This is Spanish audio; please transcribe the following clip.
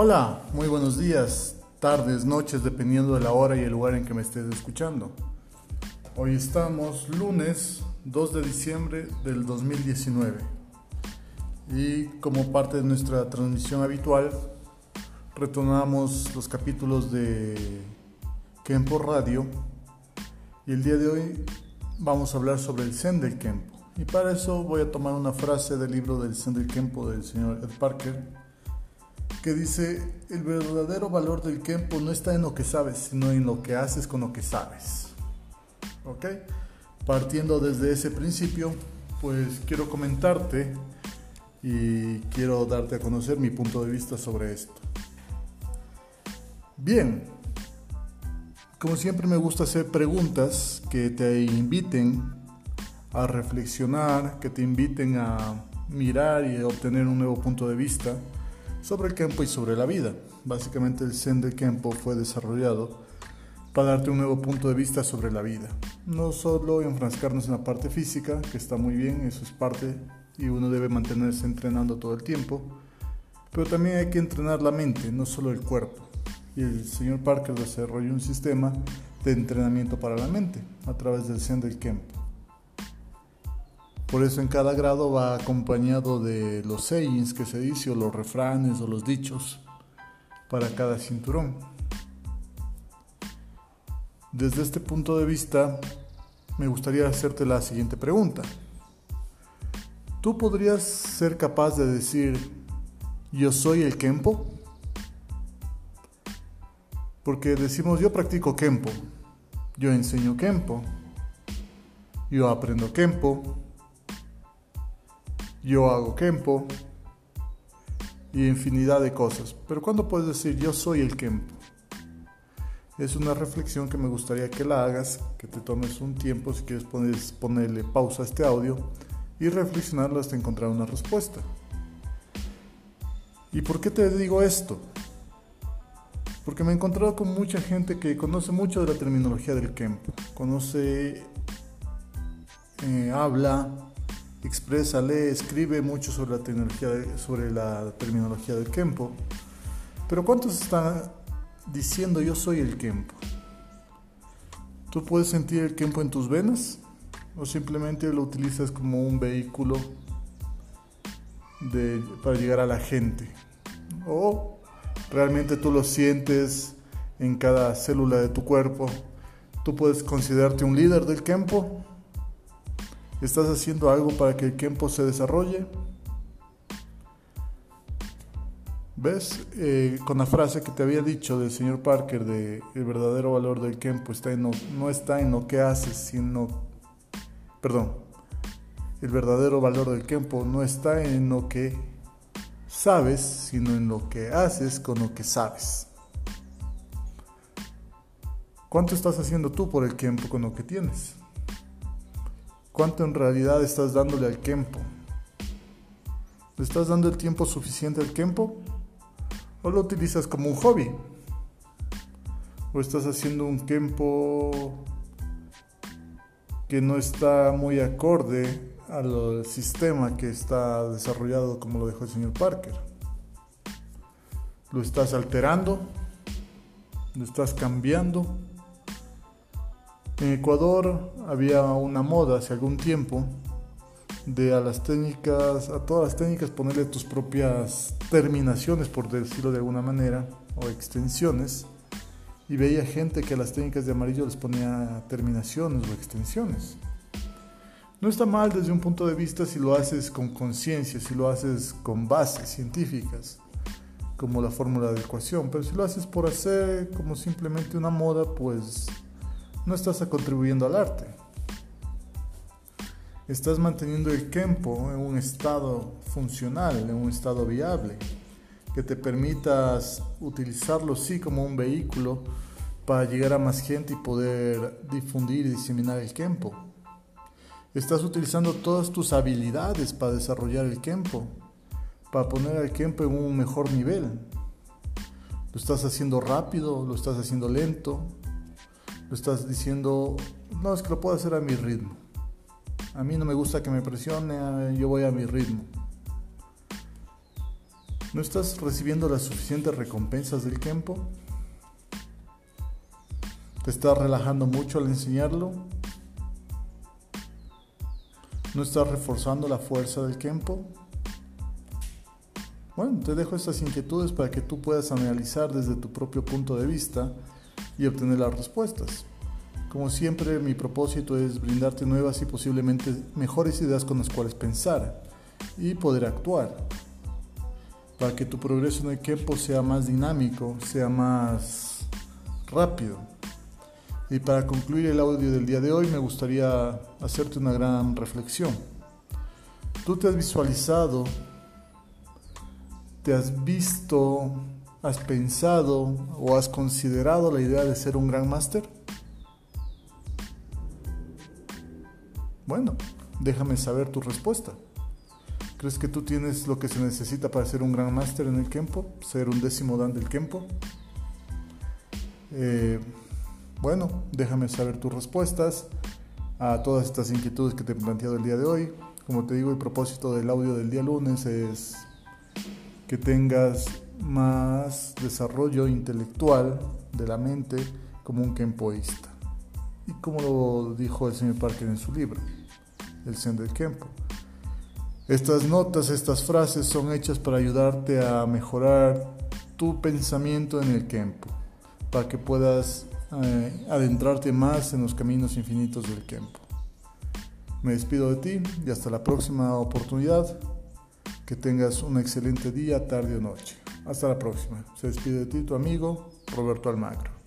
Hola, muy buenos días, tardes, noches, dependiendo de la hora y el lugar en que me estés escuchando. Hoy estamos lunes 2 de diciembre del 2019 y como parte de nuestra transmisión habitual retomamos los capítulos de Kempo Radio y el día de hoy vamos a hablar sobre el Zen del Kempo. Y para eso voy a tomar una frase del libro del Zen del Kempo del señor Ed Parker que dice, el verdadero valor del Kempo no está en lo que sabes, sino en lo que haces con lo que sabes. ¿Ok? Partiendo desde ese principio, pues quiero comentarte y quiero darte a conocer mi punto de vista sobre esto. Bien, como siempre me gusta hacer preguntas que te inviten a reflexionar, que te inviten a mirar y obtener un nuevo punto de vista sobre el Kempo y sobre la vida. Básicamente el Zen del Kempo fue desarrollado para darte un nuevo punto de vista sobre la vida. No solo enfrascarnos en la parte física, que está muy bien, eso es parte y uno debe mantenerse entrenando todo el tiempo, pero también hay que entrenar la mente, no solo el cuerpo. Y el señor Parker desarrolló un sistema de entrenamiento para la mente a través del Zen del Kempo. Por eso en cada grado va acompañado de los sayings que se dice, o los refranes, o los dichos para cada cinturón. Desde este punto de vista, me gustaría hacerte la siguiente pregunta. ¿Tú podrías ser capaz de decir, yo soy el Kempo? Porque decimos, yo practico Kempo, yo enseño Kempo, yo aprendo Kempo, yo hago Kempo y infinidad de cosas. Pero ¿cuándo puedes decir yo soy el Kempo? Es una reflexión que me gustaría que la hagas, que te tomes un tiempo si quieres ponerle pausa a este audio y reflexionarlo hasta encontrar una respuesta. ¿Y por qué te digo esto? Porque me he encontrado con mucha gente que conoce mucho de la terminología del Kempo, conoce, eh, habla, expresa, lee, escribe mucho sobre la, terminología del Kempo. Pero ¿cuántos están diciendo yo soy el Kempo? ¿Tú puedes sentir el Kempo en tus venas? ¿O simplemente lo utilizas como un vehículo de, para llegar a la gente? ¿O realmente tú lo sientes en cada célula de tu cuerpo? ¿Tú puedes considerarte un líder del Kempo? ¿Estás haciendo algo para que el Kempo se desarrolle? ¿Ves? Eh, con la frase que te había dicho del señor Parker de el verdadero valor del Kempo está en no está en lo que haces, sino... Perdón. El verdadero valor del Kempo no está en lo que sabes, sino en lo que haces con lo que sabes. ¿Cuánto estás haciendo tú por el Kempo con lo que tienes? ¿Cuánto en realidad estás dándole al Kempo? ¿Le estás dando el tiempo suficiente al Kempo? ¿O lo utilizas como un hobby? ¿O estás haciendo un Kempo que no está muy acorde al sistema que está desarrollado como lo dejó el señor Parker? ¿Lo estás alterando? ¿Lo estás cambiando? En Ecuador había una moda hace algún tiempo de a las técnicas, a todas las técnicas ponerle tus propias terminaciones, por decirlo de alguna manera, o extensiones. Y veía gente que a las técnicas de amarillo les ponía terminaciones o extensiones. No está mal desde un punto de vista si lo haces con conciencia, si lo haces con bases científicas, como la fórmula de ecuación, pero si lo haces por hacer como simplemente una moda, pues no estás contribuyendo al arte. Estás manteniendo el Kempo en un estado funcional, en un estado viable, que te permitas utilizarlo sí como un vehículo para llegar a más gente y poder difundir y diseminar el Kempo. Estás utilizando todas tus habilidades para desarrollar el Kempo, para poner el Kempo en un mejor nivel. Lo estás haciendo rápido, lo estás haciendo lento, lo estás diciendo, no, es que lo puedo hacer a mi ritmo. A mí no me gusta que me presione, yo voy a mi ritmo. ¿No estás recibiendo las suficientes recompensas del Kempo? ¿Te estás relajando mucho al enseñarlo? ¿No estás reforzando la fuerza del Kempo? Bueno, te dejo estas inquietudes para que tú puedas analizar desde tu propio punto de vista y obtener las respuestas. Como siempre, mi propósito es brindarte nuevas y posiblemente mejores ideas con las cuales pensar y poder actuar para que tu progreso en el tiempo sea más dinámico, sea más rápido. Y para concluir el audio del día de hoy me gustaría hacerte una gran reflexión. ¿Tú te has visualizado, te has visto, has pensado o has considerado la idea de ser un gran máster? Bueno, déjame saber tu respuesta. ¿Crees que tú tienes lo que se necesita para ser un gran máster en el Kempo? ¿Ser un décimo dan del Kempo? Eh, bueno, déjame saber tus respuestas a todas estas inquietudes que te he planteado el día de hoy. Como te digo, el propósito del audio del día lunes es que tengas más desarrollo intelectual de la mente como un kempoísta. Y como lo dijo el señor Parker en su libro, El Zen del Kempo. Estas notas, estas frases son hechas para ayudarte a mejorar tu pensamiento en el Kempo, para que puedas eh, adentrarte más en los caminos infinitos del Kempo. Me despido de ti y hasta la próxima oportunidad. Que tengas un excelente día, tarde o noche. Hasta la próxima. Se despide de ti tu amigo Roberto Almagro.